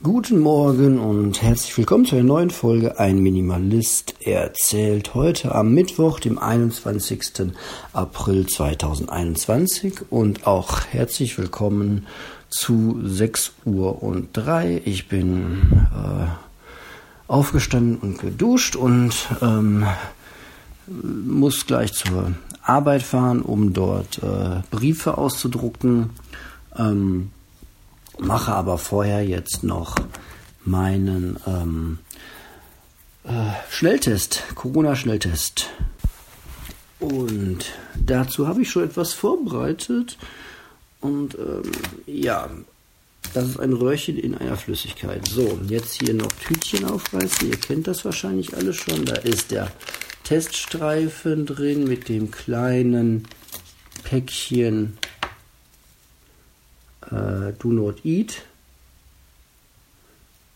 Guten Morgen und herzlich willkommen zu einer neuen Folge Ein Minimalist erzählt heute am Mittwoch, dem 21. April 2021 und auch herzlich willkommen zu 6 Uhr und 3. Ich bin äh, aufgestanden und geduscht und ähm, muss gleich zur Arbeit fahren, um dort äh, Briefe auszudrucken. Ähm, mache aber vorher jetzt noch meinen ähm, äh, Schnelltest, Corona-Schnelltest. Und dazu habe ich schon etwas vorbereitet. Und ähm, ja, das ist ein Röhrchen in einer Flüssigkeit. So, jetzt hier noch Tütchen aufreißen. Ihr kennt das wahrscheinlich alle schon. Da ist der Teststreifen drin mit dem kleinen Päckchen äh, Do Not Eat.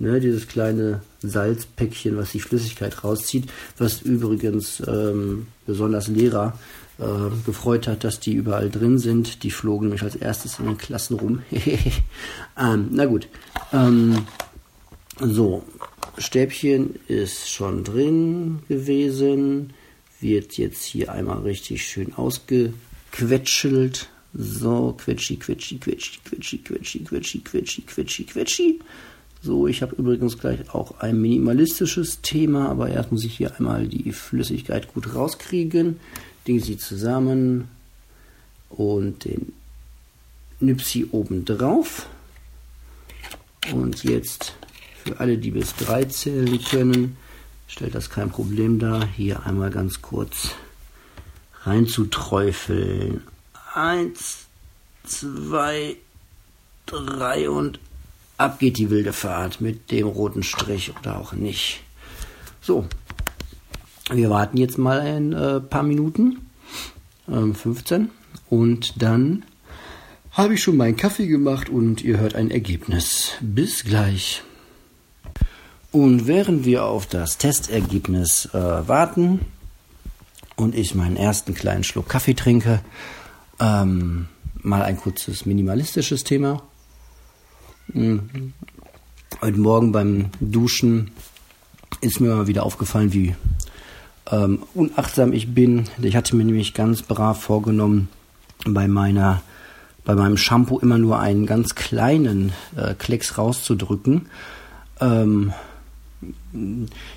Ne, dieses kleine Salzpäckchen, was die Flüssigkeit rauszieht, was übrigens ähm, besonders Lehrer äh, gefreut hat, dass die überall drin sind. Die flogen nämlich als erstes in den Klassen rum. ähm, na gut. Ähm, so, Stäbchen ist schon drin gewesen. Wird jetzt hier einmal richtig schön ausgequetschelt. So, quetschi, quetschi, quetschi, quetschi, quetschi, quetschi, quetschi, quetschi, quetschi. So, ich habe übrigens gleich auch ein minimalistisches Thema, aber erst muss ich hier einmal die Flüssigkeit gut rauskriegen. Ding sie zusammen und den Nipsi oben drauf. Und jetzt für alle, die bis drei zählen können, stellt das kein Problem dar, hier einmal ganz kurz reinzuträufeln. Eins, zwei, drei und ab geht die wilde Fahrt mit dem roten Strich oder auch nicht. So, wir warten jetzt mal ein äh, paar Minuten, ähm, 15, und dann habe ich schon meinen Kaffee gemacht und ihr hört ein Ergebnis. Bis gleich. Und während wir auf das Testergebnis äh, warten und ich meinen ersten kleinen Schluck Kaffee trinke, ähm, mal ein kurzes minimalistisches Thema. Mhm. Heute Morgen beim Duschen ist mir mal wieder aufgefallen, wie ähm, unachtsam ich bin. Ich hatte mir nämlich ganz brav vorgenommen, bei meiner bei meinem Shampoo immer nur einen ganz kleinen äh, Klecks rauszudrücken. Ähm,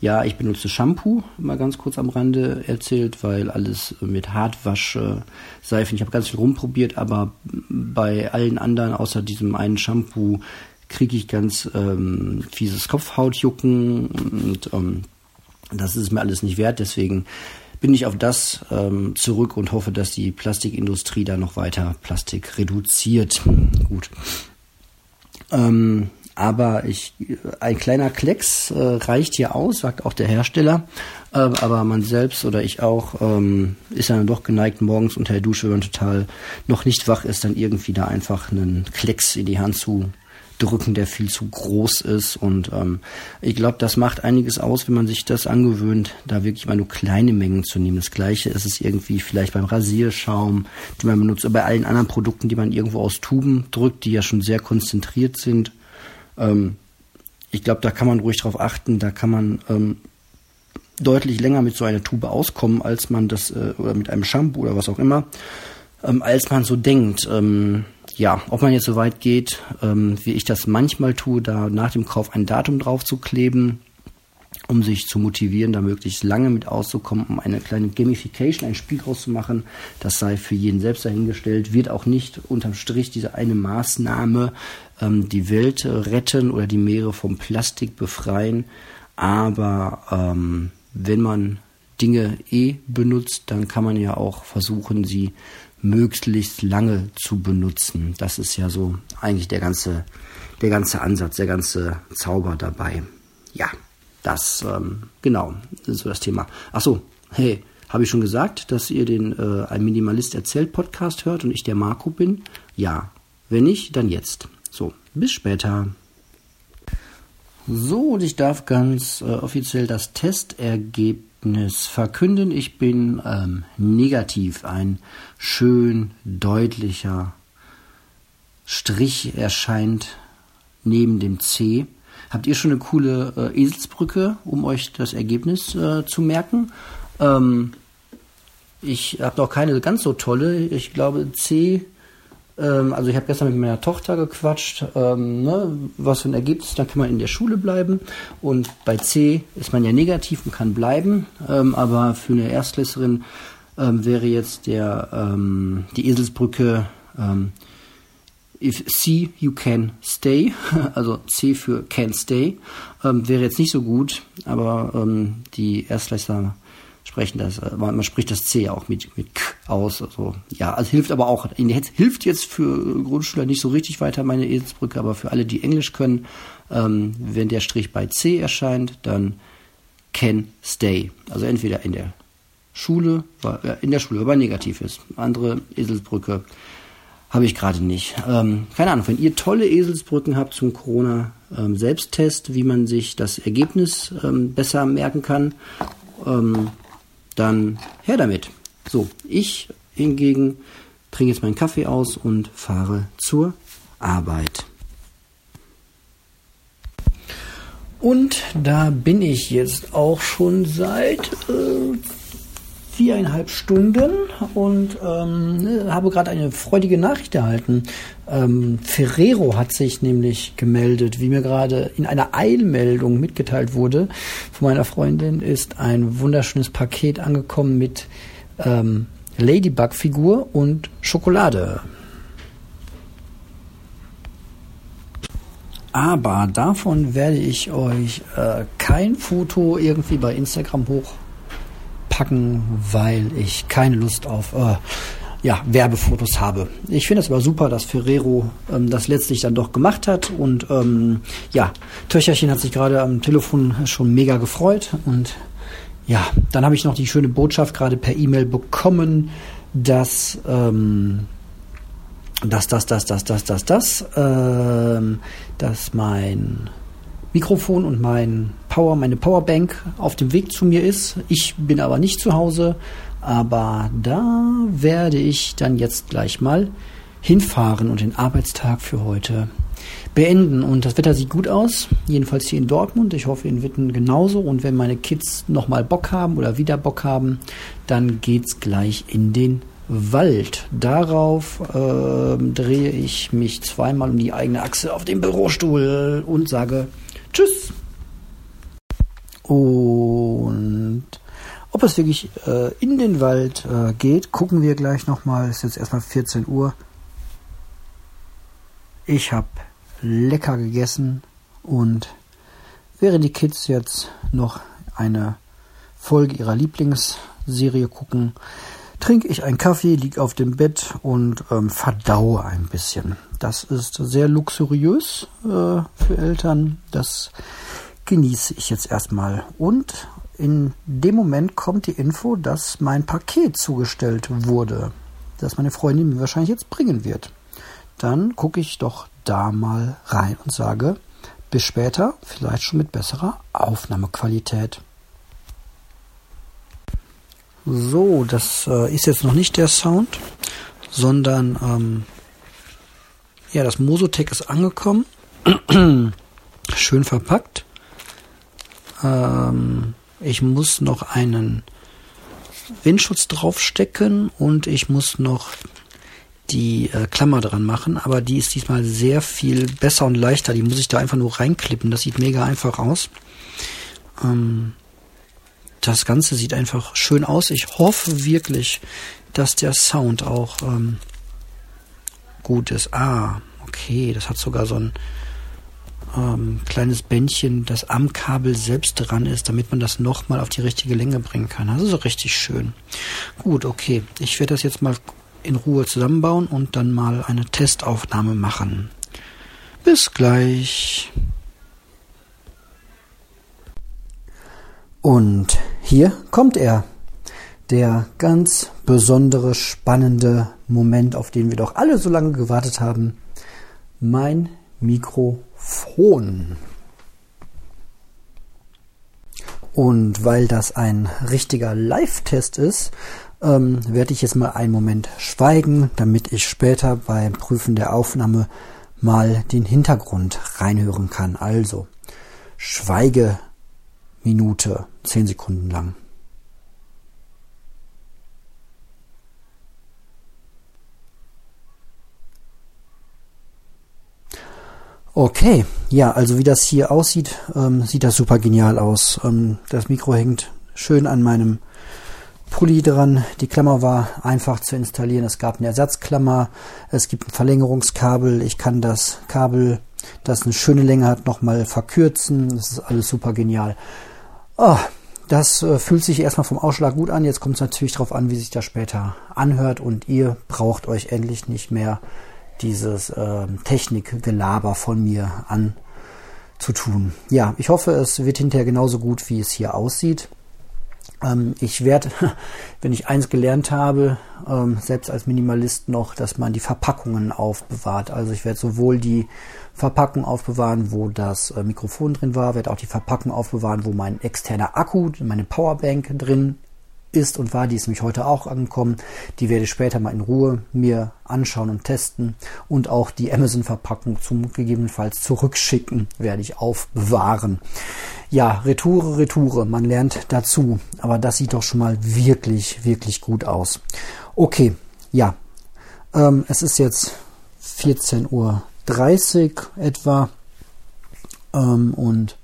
ja, ich benutze Shampoo, mal ganz kurz am Rande erzählt, weil alles mit Hartwasche, Seifen, ich habe ganz viel rumprobiert, aber bei allen anderen außer diesem einen Shampoo kriege ich ganz ähm, fieses Kopfhautjucken und ähm, das ist mir alles nicht wert, deswegen bin ich auf das ähm, zurück und hoffe, dass die Plastikindustrie da noch weiter Plastik reduziert. Gut. Ähm, aber ich, ein kleiner Klecks äh, reicht hier aus, sagt auch der Hersteller. Äh, aber man selbst oder ich auch ähm, ist dann doch geneigt, morgens unter der Dusche, wenn man total noch nicht wach ist, dann irgendwie da einfach einen Klecks in die Hand zu drücken, der viel zu groß ist. Und ähm, ich glaube, das macht einiges aus, wenn man sich das angewöhnt, da wirklich mal nur kleine Mengen zu nehmen. Das gleiche ist es irgendwie vielleicht beim Rasierschaum, den man benutzt, oder bei allen anderen Produkten, die man irgendwo aus Tuben drückt, die ja schon sehr konzentriert sind. Ähm, ich glaube, da kann man ruhig drauf achten, da kann man ähm, deutlich länger mit so einer Tube auskommen, als man das, äh, oder mit einem Shampoo oder was auch immer, ähm, als man so denkt. Ähm, ja, ob man jetzt so weit geht, ähm, wie ich das manchmal tue, da nach dem Kauf ein Datum drauf zu kleben, um sich zu motivieren, da möglichst lange mit auszukommen, um eine kleine Gamification, ein Spiel draus zu machen. Das sei für jeden selbst dahingestellt, wird auch nicht unterm Strich diese eine Maßnahme ähm, die Welt retten oder die Meere vom Plastik befreien. Aber ähm, wenn man Dinge eh benutzt, dann kann man ja auch versuchen, sie möglichst lange zu benutzen. Das ist ja so eigentlich der ganze, der ganze Ansatz, der ganze Zauber dabei. Ja, das, ähm, genau, ist so das Thema. Ach so, hey, habe ich schon gesagt, dass ihr den äh, Ein Minimalist erzählt Podcast hört und ich der Marco bin? Ja. Wenn nicht, dann jetzt. So, bis später. So, und ich darf ganz äh, offiziell das Testergebnis verkünden. Ich bin ähm, negativ. Ein schön deutlicher Strich erscheint neben dem C. Habt ihr schon eine coole äh, Eselsbrücke, um euch das Ergebnis äh, zu merken? Ähm, ich habe noch keine ganz so tolle. Ich glaube C. Ähm, also ich habe gestern mit meiner Tochter gequatscht, ähm, ne, was für ein Ergebnis. Dann kann man in der Schule bleiben. Und bei C ist man ja negativ und kann bleiben. Ähm, aber für eine Erstklässlerin ähm, wäre jetzt der die Eselsbrücke If C, you can stay, also C für can stay, ähm, wäre jetzt nicht so gut, aber ähm, die Erstklässler sprechen das, äh, man, man, spricht das C auch mit, mit K aus. Also, ja, also hilft aber auch, hilft jetzt für Grundschüler nicht so richtig weiter, meine Eselsbrücke, aber für alle, die Englisch können, ähm, wenn der Strich bei C erscheint, dann can stay. Also entweder in der Schule, äh, in der Schule, aber negativ ist. Andere Eselsbrücke habe ich gerade nicht. Ähm, keine Ahnung, wenn ihr tolle Eselsbrücken habt zum Corona-Selbsttest, ähm, wie man sich das Ergebnis ähm, besser merken kann, ähm, dann her damit. So, ich hingegen trinke jetzt meinen Kaffee aus und fahre zur Arbeit. Und da bin ich jetzt auch schon seit äh, viereinhalb Stunden und ähm, habe gerade eine freudige Nachricht erhalten. Ähm, Ferrero hat sich nämlich gemeldet, wie mir gerade in einer Eilmeldung mitgeteilt wurde. Von meiner Freundin ist ein wunderschönes Paket angekommen mit ähm, Ladybug-Figur und Schokolade. Aber davon werde ich euch äh, kein Foto irgendwie bei Instagram hoch packen, weil ich keine Lust auf äh, ja, Werbefotos habe. Ich finde es aber super, dass Ferrero ähm, das letztlich dann doch gemacht hat. Und ähm, ja, Töcherchen hat sich gerade am Telefon schon mega gefreut. Und ja, dann habe ich noch die schöne Botschaft gerade per E-Mail bekommen, dass ähm, dass das, das, das, das, das, das, ähm, dass mein Mikrofon und mein Power, meine Powerbank auf dem Weg zu mir ist. Ich bin aber nicht zu Hause, aber da werde ich dann jetzt gleich mal hinfahren und den Arbeitstag für heute beenden. Und das Wetter sieht gut aus, jedenfalls hier in Dortmund. Ich hoffe in Witten genauso. Und wenn meine Kids nochmal Bock haben oder wieder Bock haben, dann geht's gleich in den Wald. Darauf äh, drehe ich mich zweimal um die eigene Achse auf dem Bürostuhl und sage Tschüss. Und ob es wirklich äh, in den Wald äh, geht, gucken wir gleich nochmal. Es ist jetzt erstmal 14 Uhr. Ich habe lecker gegessen und während die Kids jetzt noch eine Folge ihrer Lieblingsserie gucken, trinke ich einen Kaffee, liege auf dem Bett und ähm, verdaue ein bisschen. Das ist sehr luxuriös äh, für Eltern. Das genieße ich jetzt erstmal. Und in dem Moment kommt die Info, dass mein Paket zugestellt wurde, das meine Freundin mir wahrscheinlich jetzt bringen wird. Dann gucke ich doch da mal rein und sage, bis später, vielleicht schon mit besserer Aufnahmequalität. So, das äh, ist jetzt noch nicht der Sound, sondern ähm, ja, das Mosotec ist angekommen. Schön verpackt. Ähm, ich muss noch einen Windschutz draufstecken und ich muss noch die äh, Klammer dran machen, aber die ist diesmal sehr viel besser und leichter. Die muss ich da einfach nur reinklippen. Das sieht mega einfach aus. Ähm, das Ganze sieht einfach schön aus. Ich hoffe wirklich, dass der Sound auch ähm, gut ist. Ah, okay, das hat sogar so ein ähm, kleines Bändchen, das am Kabel selbst dran ist, damit man das nochmal auf die richtige Länge bringen kann. Das ist richtig schön. Gut, okay. Ich werde das jetzt mal in Ruhe zusammenbauen und dann mal eine Testaufnahme machen. Bis gleich. Und hier kommt er. Der ganz besondere, spannende Moment, auf den wir doch alle so lange gewartet haben. Mein Mikrofon. Und weil das ein richtiger Live-Test ist, ähm, werde ich jetzt mal einen Moment schweigen, damit ich später beim Prüfen der Aufnahme mal den Hintergrund reinhören kann. Also, Schweigeminute, zehn Sekunden lang. Okay, ja, also wie das hier aussieht, ähm, sieht das super genial aus. Ähm, das Mikro hängt schön an meinem Pulli dran. Die Klammer war einfach zu installieren. Es gab eine Ersatzklammer. Es gibt ein Verlängerungskabel. Ich kann das Kabel, das eine schöne Länge hat, nochmal verkürzen. Das ist alles super genial. Oh, das äh, fühlt sich erstmal vom Ausschlag gut an. Jetzt kommt es natürlich darauf an, wie sich das später anhört. Und ihr braucht euch endlich nicht mehr dieses äh, Technikgelaber von mir anzutun. Ja, ich hoffe, es wird hinterher genauso gut, wie es hier aussieht. Ähm, ich werde, wenn ich eins gelernt habe, ähm, selbst als Minimalist noch, dass man die Verpackungen aufbewahrt. Also ich werde sowohl die Verpackung aufbewahren, wo das äh, Mikrofon drin war, werde auch die Verpackung aufbewahren, wo mein externer Akku, meine Powerbank drin ist und war, die ist nämlich heute auch angekommen. Die werde ich später mal in Ruhe mir anschauen und testen. Und auch die Amazon-Verpackung zum gegebenenfalls zurückschicken werde ich aufbewahren. Ja, Retoure, Retoure, man lernt dazu. Aber das sieht doch schon mal wirklich, wirklich gut aus. Okay, ja, ähm, es ist jetzt 14.30 Uhr etwa. Ähm, und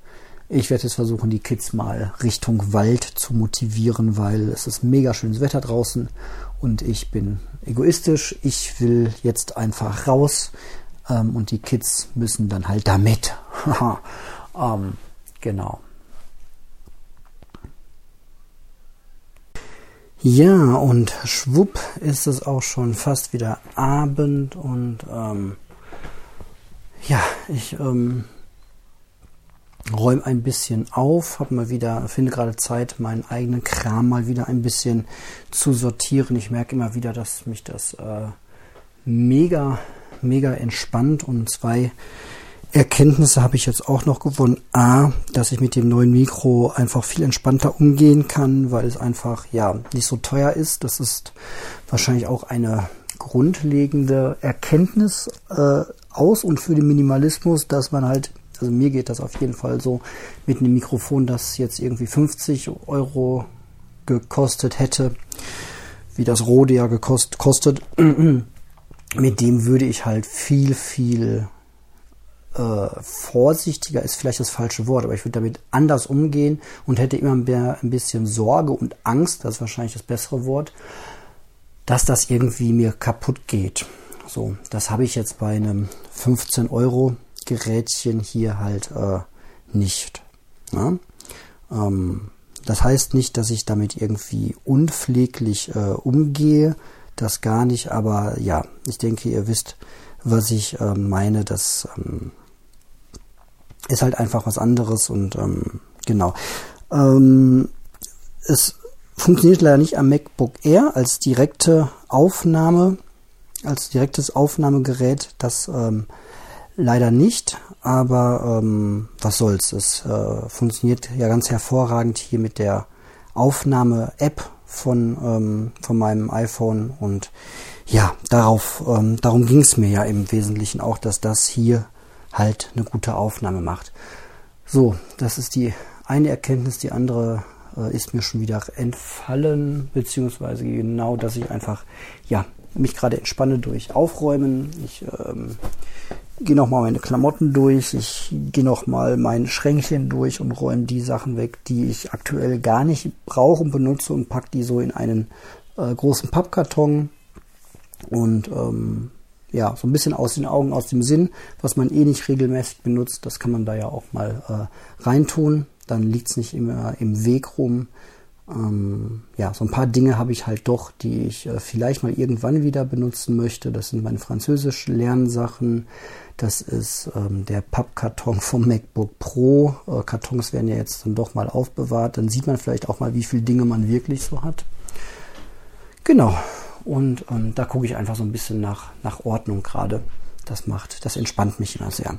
ich werde jetzt versuchen, die Kids mal Richtung Wald zu motivieren, weil es ist mega schönes Wetter draußen und ich bin egoistisch. Ich will jetzt einfach raus ähm, und die Kids müssen dann halt damit. ähm, genau. Ja, und schwupp ist es auch schon fast wieder Abend und ähm, ja, ich ähm, räume ein bisschen auf, habe mal wieder, finde gerade Zeit, meinen eigenen Kram mal wieder ein bisschen zu sortieren. Ich merke immer wieder, dass mich das äh, mega, mega entspannt und zwei Erkenntnisse habe ich jetzt auch noch gewonnen. A, dass ich mit dem neuen Mikro einfach viel entspannter umgehen kann, weil es einfach ja nicht so teuer ist. Das ist wahrscheinlich auch eine grundlegende Erkenntnis äh, aus und für den Minimalismus, dass man halt also mir geht das auf jeden Fall so mit einem Mikrofon, das jetzt irgendwie 50 Euro gekostet hätte, wie das Rode ja gekost, kostet. mit dem würde ich halt viel, viel äh, vorsichtiger, ist vielleicht das falsche Wort, aber ich würde damit anders umgehen und hätte immer mehr ein bisschen Sorge und Angst, das ist wahrscheinlich das bessere Wort, dass das irgendwie mir kaputt geht. So, das habe ich jetzt bei einem 15 Euro Gerätchen hier halt äh, nicht. Ja? Ähm, das heißt nicht, dass ich damit irgendwie unpfleglich äh, umgehe, das gar nicht, aber ja, ich denke, ihr wisst, was ich äh, meine. Das ähm, ist halt einfach was anderes und ähm, genau. Ähm, es funktioniert leider nicht am MacBook Air als direkte Aufnahme, als direktes Aufnahmegerät. Das ähm, Leider nicht, aber ähm, was soll's. Es äh, funktioniert ja ganz hervorragend hier mit der Aufnahme-App von, ähm, von meinem iPhone und ja, darauf, ähm, darum ging es mir ja im Wesentlichen auch, dass das hier halt eine gute Aufnahme macht. So, das ist die eine Erkenntnis, die andere äh, ist mir schon wieder entfallen, beziehungsweise genau, dass ich einfach, ja, mich gerade entspanne durch Aufräumen. Ich ähm, gehe nochmal meine Klamotten durch, ich gehe nochmal mein Schränkchen durch und räume die Sachen weg, die ich aktuell gar nicht brauche und benutze und packe die so in einen äh, großen Pappkarton und ähm, ja, so ein bisschen aus den Augen, aus dem Sinn, was man eh nicht regelmäßig benutzt, das kann man da ja auch mal äh, reintun. Dann liegt es nicht immer im Weg rum. Ähm, ja, so ein paar Dinge habe ich halt doch, die ich äh, vielleicht mal irgendwann wieder benutzen möchte. Das sind meine französisch Lernsachen. Das ist ähm, der Pappkarton vom MacBook Pro. Äh, Kartons werden ja jetzt dann doch mal aufbewahrt. Dann sieht man vielleicht auch mal, wie viele Dinge man wirklich so hat. Genau. Und ähm, da gucke ich einfach so ein bisschen nach, nach Ordnung gerade. Das macht, das entspannt mich immer sehr.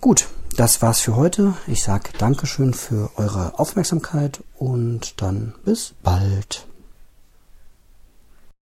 Gut, das war's für heute. Ich sage Dankeschön für eure Aufmerksamkeit und dann bis bald.